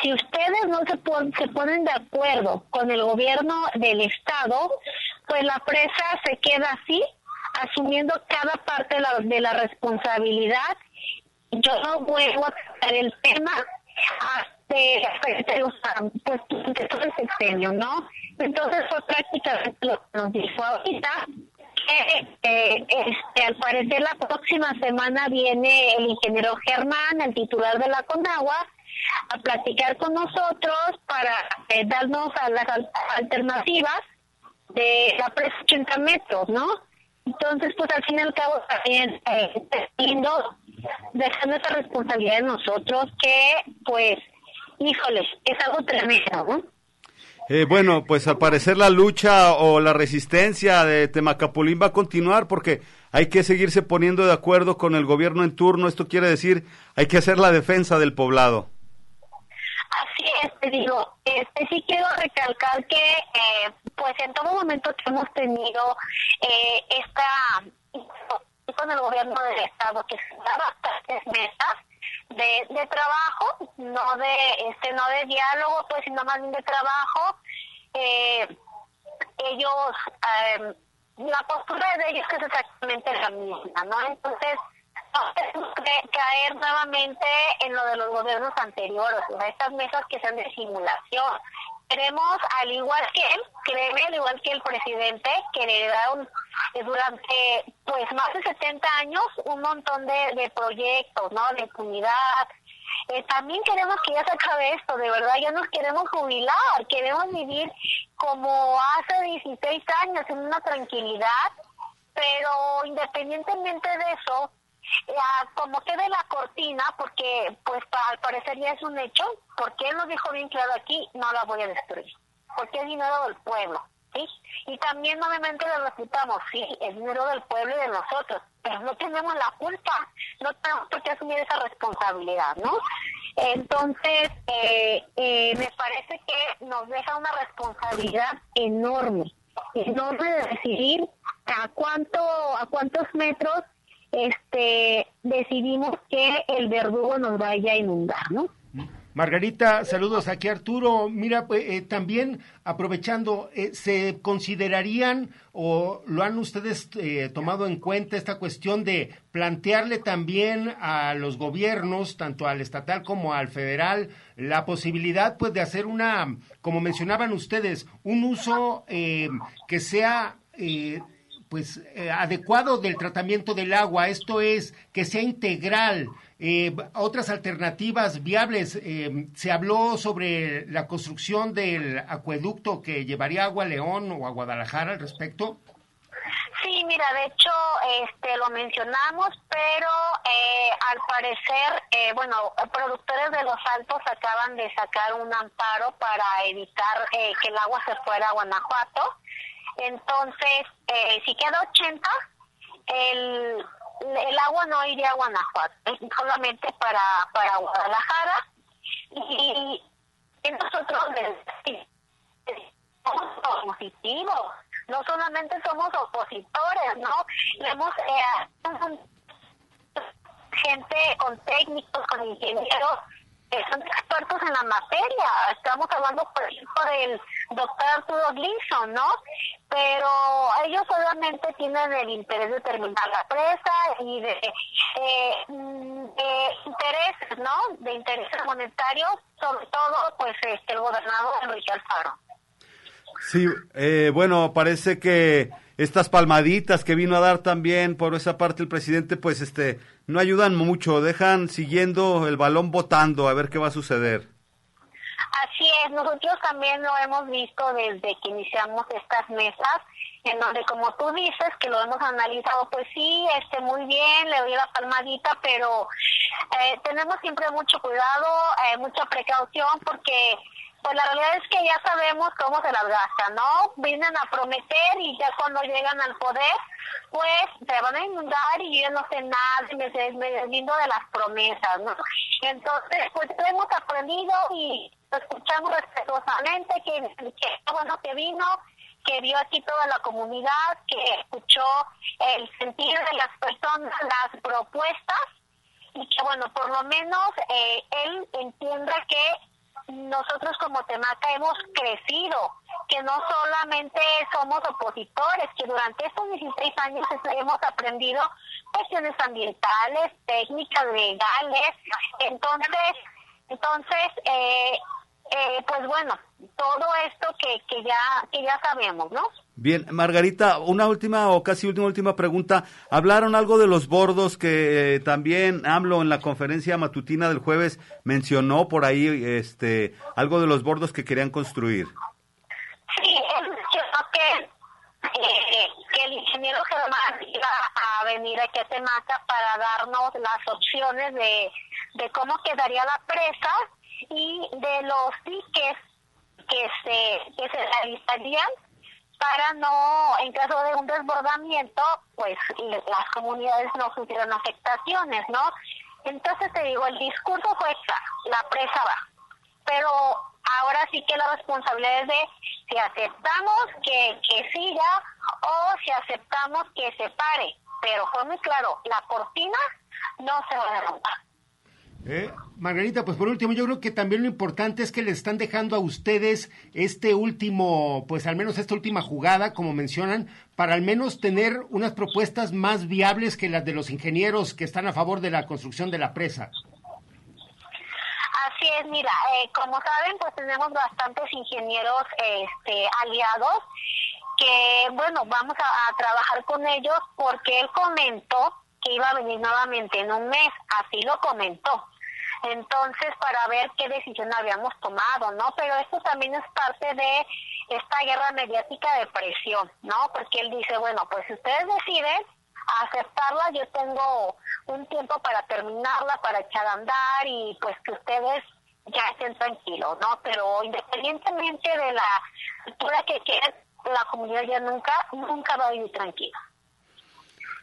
Si ustedes no se, se ponen de acuerdo con el gobierno del Estado, pues la presa se queda así, asumiendo cada parte de la, de la responsabilidad yo no vuelvo a tratar el tema hasta, pues, todo el sexenio, ¿no? Entonces fue prácticamente lo que nos dijo ahorita, que eh, este, al parecer la próxima semana viene el ingeniero Germán, el titular de la Conagua, a platicar con nosotros para eh, darnos a las alternativas de la presa 80 metros, ¿no? Entonces, pues al fin y al cabo también eh, lindo dejando esa responsabilidad de nosotros que, pues, híjoles, es algo tremendo, ¿no? Eh, bueno, pues al parecer la lucha o la resistencia de Temacapulín va a continuar porque hay que seguirse poniendo de acuerdo con el gobierno en turno. Esto quiere decir, hay que hacer la defensa del poblado. Así es, te digo, este sí quiero recalcar que, eh, pues en todo momento que hemos tenido eh, esta con el gobierno del estado que se da bastantes mesas de, de trabajo, no de este no de diálogo, pues sino más bien de trabajo. Eh, ellos, eh, la postura de ellos es exactamente la misma, ¿no? Entonces, no caer nuevamente en lo de los gobiernos anteriores, o sea, estas mesas que sean de simulación. Queremos, al igual que él, créeme, al igual que el presidente, que le heredaron eh, durante pues más de 70 años un montón de, de proyectos, ¿no? De comunidad. Eh, también queremos que ya se acabe esto, de verdad, ya nos queremos jubilar, queremos vivir como hace 16 años en una tranquilidad, pero independientemente de eso, como quede la cortina, porque pues al parecer ya es un hecho, porque él nos dijo bien claro aquí, no la voy a destruir, porque es dinero del pueblo, ¿sí? Y también obviamente lo respetamos, sí, es dinero del pueblo y de nosotros, pero no tenemos la culpa, no tenemos por qué asumir esa responsabilidad, ¿no? Entonces, eh, eh, me parece que nos deja una responsabilidad enorme, enorme de decidir a cuánto, a cuántos metros este, decidimos que el verdugo nos vaya a inundar, ¿no? Margarita, saludos aquí Arturo. Mira, pues, eh, también aprovechando, eh, ¿se considerarían o lo han ustedes eh, tomado en cuenta esta cuestión de plantearle también a los gobiernos, tanto al estatal como al federal, la posibilidad pues de hacer una, como mencionaban ustedes, un uso que sea pues eh, adecuado del tratamiento del agua, esto es que sea integral. Eh, otras alternativas viables, eh, se habló sobre la construcción del acueducto que llevaría agua a León o a Guadalajara al respecto. Sí, mira, de hecho, este, lo mencionamos, pero al parecer, bueno, productores de los Altos acaban de sacar un amparo para evitar que el agua se fuera a Guanajuato entonces, eh, si queda 80, el, el agua no iría a Guanajuato, solamente para, para Guadalajara. Y, nosotros somos positivos, no solamente somos opositores, ¿no? Hemos eh, gente con técnicos, con ingenieros son expertos en la materia. Estamos hablando, por ejemplo, del doctor Arturo Gleason, ¿no? Pero ellos obviamente tienen el interés de terminar la presa y de, eh, de intereses, ¿no? De intereses monetarios, sobre todo, pues, este, el gobernador Enrique Alfaro. Sí, eh, bueno, parece que estas palmaditas que vino a dar también por esa parte el presidente, pues este, no ayudan mucho, dejan siguiendo el balón votando a ver qué va a suceder. Así es, nosotros también lo hemos visto desde que iniciamos estas mesas, en donde como tú dices, que lo hemos analizado, pues sí, este, muy bien, le doy la palmadita, pero eh, tenemos siempre mucho cuidado, eh, mucha precaución, porque pues la realidad es que ya sabemos cómo se las gastan, ¿no? Vienen a prometer y ya cuando llegan al poder, pues se van a inundar y yo no sé nada, me, me deslindo de las promesas, ¿no? Entonces, pues hemos aprendido y escuchamos respetuosamente que, que bueno que vino, que vio aquí toda la comunidad, que escuchó el sentir de las personas, las propuestas y que bueno, por lo menos eh, él entienda que nosotros como Temaca hemos crecido, que no solamente somos opositores, que durante estos 16 años hemos aprendido cuestiones ambientales, técnicas, legales. Entonces, entonces eh, eh, pues bueno, todo esto que, que, ya, que ya sabemos, ¿no? Bien, Margarita, una última o casi última última pregunta. Hablaron algo de los bordos que eh, también AMLO en la conferencia matutina del jueves mencionó por ahí este algo de los bordos que querían construir. Sí, mencionó que, eh, que el ingeniero Germán iba a venir aquí a Temaca para darnos las opciones de, de cómo quedaría la presa y de los diques que se, que se realizarían para no, en caso de un desbordamiento, pues las comunidades no sufrieran afectaciones, ¿no? Entonces te digo, el discurso fue claro, la presa va, pero ahora sí que la responsabilidad es de si aceptamos que, que siga o si aceptamos que se pare, pero fue muy claro, la cortina no se va a derrumbar. Eh, Margarita, pues por último, yo creo que también lo importante es que le están dejando a ustedes este último, pues al menos esta última jugada, como mencionan, para al menos tener unas propuestas más viables que las de los ingenieros que están a favor de la construcción de la presa. Así es, mira, eh, como saben, pues tenemos bastantes ingenieros este, aliados que, bueno, vamos a, a trabajar con ellos porque él comentó que iba a venir nuevamente en un mes, así lo comentó. Entonces, para ver qué decisión habíamos tomado, ¿no? Pero esto también es parte de esta guerra mediática de presión, ¿no? Porque él dice, bueno, pues si ustedes deciden aceptarla, yo tengo un tiempo para terminarla, para echar a andar y pues que ustedes ya estén tranquilos, ¿no? Pero independientemente de la altura que quede, la comunidad ya nunca, nunca va a vivir tranquila.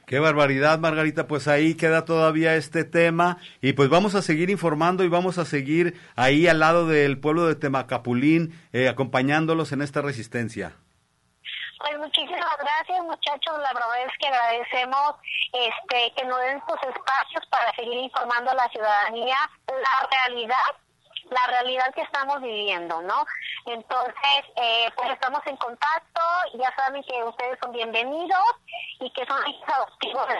Qué barbaridad, Margarita. Pues ahí queda todavía este tema y pues vamos a seguir informando y vamos a seguir ahí al lado del pueblo de Temacapulín, eh, acompañándolos en esta resistencia. Pues muchísimas gracias, muchachos. La verdad es que agradecemos este, que nos den estos espacios para seguir informando a la ciudadanía la realidad la realidad que estamos viviendo, ¿no? Entonces, eh, pues estamos en contacto, ya saben que ustedes son bienvenidos y que son adoptivos de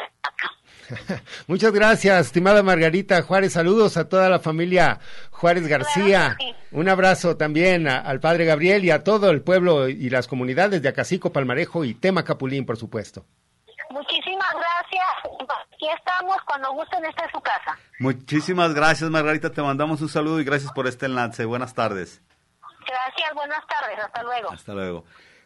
Muchas gracias, estimada Margarita Juárez. Saludos a toda la familia Juárez García. Un abrazo también a- al padre Gabriel y a todo el pueblo y las comunidades de Acacico, Palmarejo y Tema Capulín, por supuesto. Muchísimas gracias. Aquí estamos, cuando gusten, esta es su casa. Muchísimas gracias, Margarita. Te mandamos un saludo y gracias por este enlace. Buenas tardes. Gracias, buenas tardes, hasta luego. Hasta luego.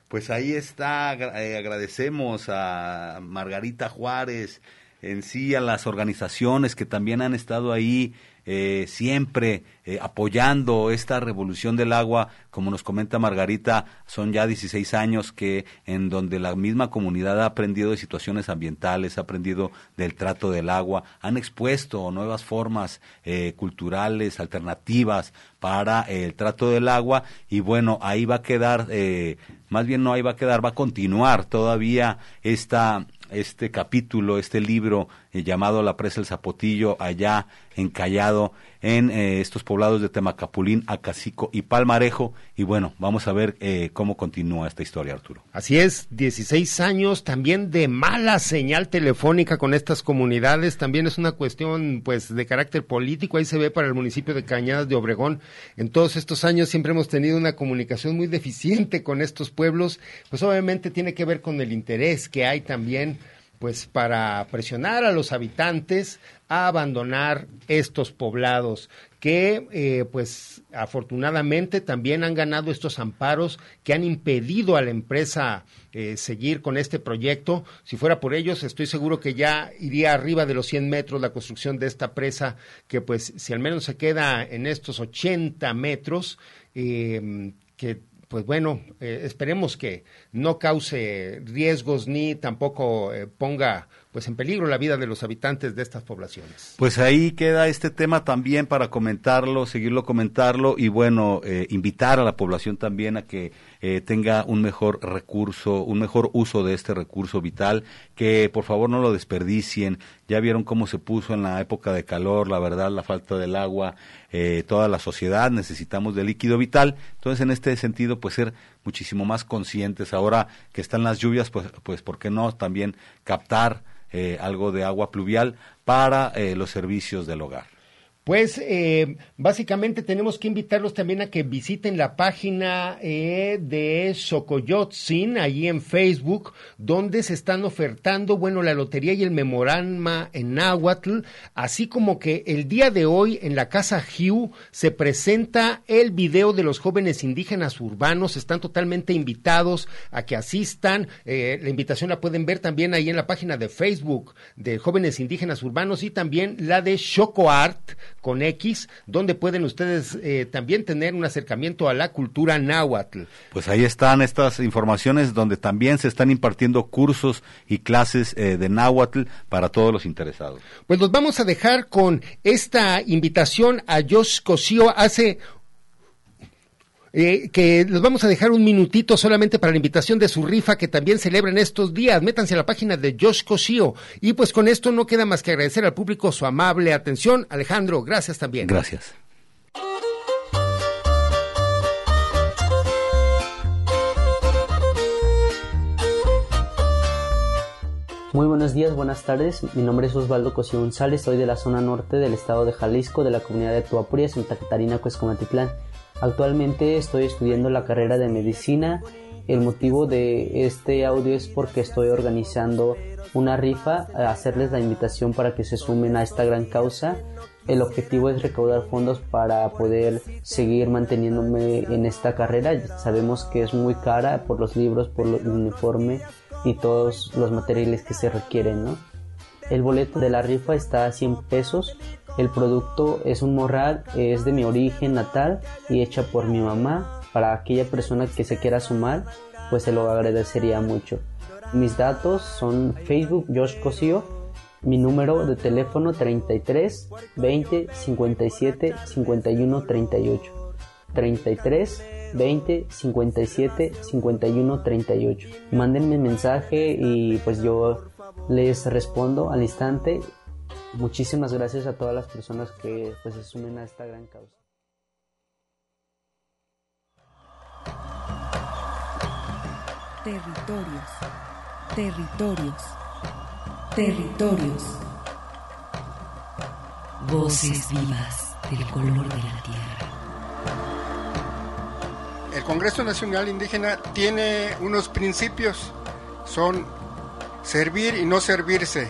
Pues ahí está, eh, agradecemos a Margarita Juárez, en sí a las organizaciones que también han estado ahí eh, siempre eh, apoyando esta revolución del agua, como nos comenta Margarita, son ya 16 años que en donde la misma comunidad ha aprendido de situaciones ambientales, ha aprendido del trato del agua, han expuesto nuevas formas eh, culturales, alternativas para el trato del agua. Y bueno, ahí va a quedar, eh, más bien no ahí va a quedar, va a continuar todavía esta este capítulo, este libro eh, llamado La Presa del Zapotillo, allá encallado en eh, estos poblados de Temacapulín, Acacico y Palmarejo. Y bueno, vamos a ver eh, cómo continúa esta historia, Arturo. Así es, 16 años también de mala señal telefónica con estas comunidades, también es una cuestión pues de carácter político, ahí se ve para el municipio de Cañadas de Obregón. En todos estos años siempre hemos tenido una comunicación muy deficiente con estos pueblos, pues obviamente tiene que ver con el interés que hay también pues para presionar a los habitantes a abandonar estos poblados que eh, pues afortunadamente también han ganado estos amparos que han impedido a la empresa eh, seguir con este proyecto. Si fuera por ellos, estoy seguro que ya iría arriba de los 100 metros la construcción de esta presa, que pues si al menos se queda en estos 80 metros, eh, que pues bueno, eh, esperemos que no cause riesgos ni tampoco eh, ponga pues en peligro la vida de los habitantes de estas poblaciones. Pues ahí queda este tema también para comentarlo, seguirlo comentarlo y bueno, eh, invitar a la población también a que eh, tenga un mejor recurso, un mejor uso de este recurso vital, que por favor no lo desperdicien. Ya vieron cómo se puso en la época de calor, la verdad, la falta del agua, eh, toda la sociedad necesitamos de líquido vital. Entonces, en este sentido, pues ser muchísimo más conscientes. Ahora que están las lluvias, pues, pues ¿por qué no también captar eh, algo de agua pluvial para eh, los servicios del hogar? Pues eh, básicamente tenemos que invitarlos también a que visiten la página eh, de Socoyotzin, ahí en Facebook, donde se están ofertando, bueno, la lotería y el memorama en Nahuatl, así como que el día de hoy en la Casa Hugh se presenta el video de los jóvenes indígenas urbanos, están totalmente invitados a que asistan, eh, la invitación la pueden ver también ahí en la página de Facebook de jóvenes indígenas urbanos y también la de Choco Art, con X, donde pueden ustedes eh, también tener un acercamiento a la cultura náhuatl. Pues ahí están estas informaciones donde también se están impartiendo cursos y clases eh, de náhuatl para todos los interesados. Pues los vamos a dejar con esta invitación a Josh Cosío hace eh, que les vamos a dejar un minutito solamente para la invitación de su rifa que también celebran estos días. Métanse a la página de Josh Cosío. Y pues con esto no queda más que agradecer al público su amable atención. Alejandro, gracias también. Gracias. Muy buenos días, buenas tardes. Mi nombre es Osvaldo Cosío González, soy de la zona norte del estado de Jalisco, de la comunidad de Tuapuria, Santa Catarina, Cuescomatitlán. Actualmente estoy estudiando la carrera de medicina. El motivo de este audio es porque estoy organizando una rifa, a hacerles la invitación para que se sumen a esta gran causa. El objetivo es recaudar fondos para poder seguir manteniéndome en esta carrera. Sabemos que es muy cara por los libros, por el uniforme y todos los materiales que se requieren, ¿no? El boleto de la rifa está a 100 pesos el producto es un morral, es de mi origen natal y hecha por mi mamá. Para aquella persona que se quiera sumar, pues se lo agradecería mucho. Mis datos son Facebook Josh Cosío, mi número de teléfono 33 20 57 51 38. 33 20 57 51 38. Mándenme mensaje y pues yo les respondo al instante Muchísimas gracias a todas las personas que pues, se sumen a esta gran causa. Territorios, territorios, territorios. Voces vivas del color de la tierra. El Congreso Nacional Indígena tiene unos principios, son servir y no servirse,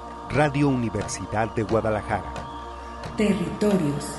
Radio Universidad de Guadalajara. Territorios.